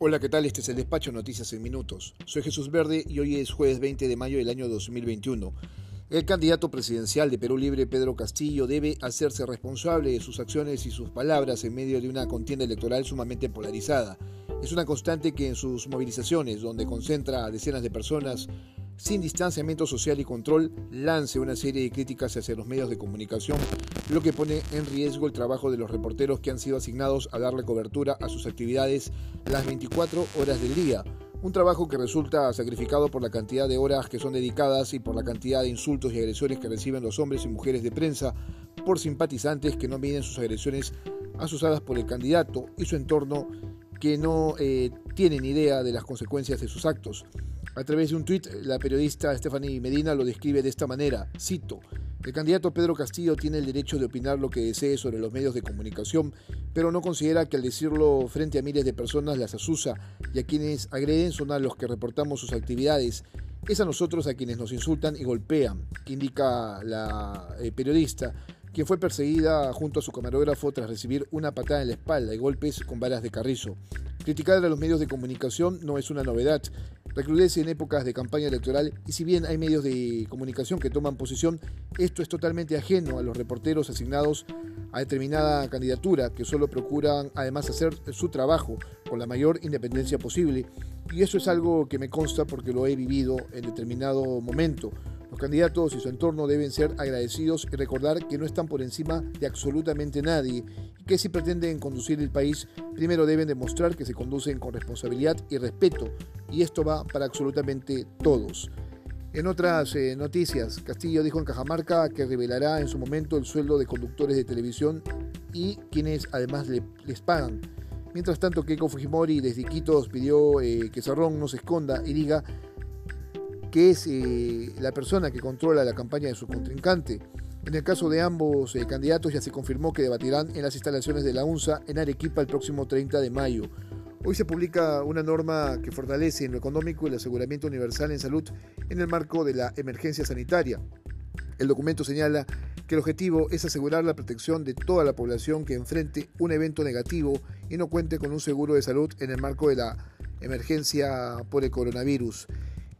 Hola, ¿qué tal? Este es el despacho Noticias en Minutos. Soy Jesús Verde y hoy es jueves 20 de mayo del año 2021. El candidato presidencial de Perú Libre, Pedro Castillo, debe hacerse responsable de sus acciones y sus palabras en medio de una contienda electoral sumamente polarizada. Es una constante que en sus movilizaciones, donde concentra a decenas de personas, sin distanciamiento social y control, lance una serie de críticas hacia los medios de comunicación, lo que pone en riesgo el trabajo de los reporteros que han sido asignados a darle cobertura a sus actividades las 24 horas del día. Un trabajo que resulta sacrificado por la cantidad de horas que son dedicadas y por la cantidad de insultos y agresiones que reciben los hombres y mujeres de prensa por simpatizantes que no miden sus agresiones asusadas por el candidato y su entorno que no eh, tienen idea de las consecuencias de sus actos. A través de un tuit, la periodista Stephanie Medina lo describe de esta manera, cito, el candidato Pedro Castillo tiene el derecho de opinar lo que desee sobre los medios de comunicación, pero no considera que al decirlo frente a miles de personas las asusa y a quienes agreden son a los que reportamos sus actividades. Es a nosotros a quienes nos insultan y golpean, indica la eh, periodista, quien fue perseguida junto a su camarógrafo tras recibir una patada en la espalda y golpes con balas de carrizo. Criticar a los medios de comunicación no es una novedad recrudece en épocas de campaña electoral y si bien hay medios de comunicación que toman posición, esto es totalmente ajeno a los reporteros asignados a determinada candidatura que solo procuran además hacer su trabajo con la mayor independencia posible y eso es algo que me consta porque lo he vivido en determinado momento. Los candidatos y su entorno deben ser agradecidos y recordar que no están por encima de absolutamente nadie y que si pretenden conducir el país, primero deben demostrar que se conducen con responsabilidad y respeto, y esto va para absolutamente todos. En otras eh, noticias, Castillo dijo en Cajamarca que revelará en su momento el sueldo de conductores de televisión y quienes además les pagan. Mientras tanto, Keiko Fujimori desde Iquitos pidió eh, que Cerrón no se esconda y diga que es eh, la persona que controla la campaña de su contrincante. En el caso de ambos eh, candidatos ya se confirmó que debatirán en las instalaciones de la UNSA en Arequipa el próximo 30 de mayo. Hoy se publica una norma que fortalece en lo económico el aseguramiento universal en salud en el marco de la emergencia sanitaria. El documento señala que el objetivo es asegurar la protección de toda la población que enfrente un evento negativo y no cuente con un seguro de salud en el marco de la emergencia por el coronavirus.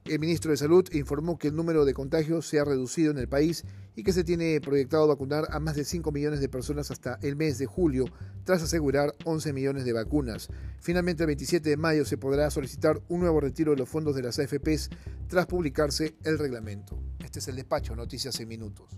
El ministro de Salud informó que el número de contagios se ha reducido en el país y que se tiene proyectado vacunar a más de 5 millones de personas hasta el mes de julio, tras asegurar 11 millones de vacunas. Finalmente, el 27 de mayo se podrá solicitar un nuevo retiro de los fondos de las AFPs tras publicarse el reglamento. Este es el despacho, Noticias en Minutos.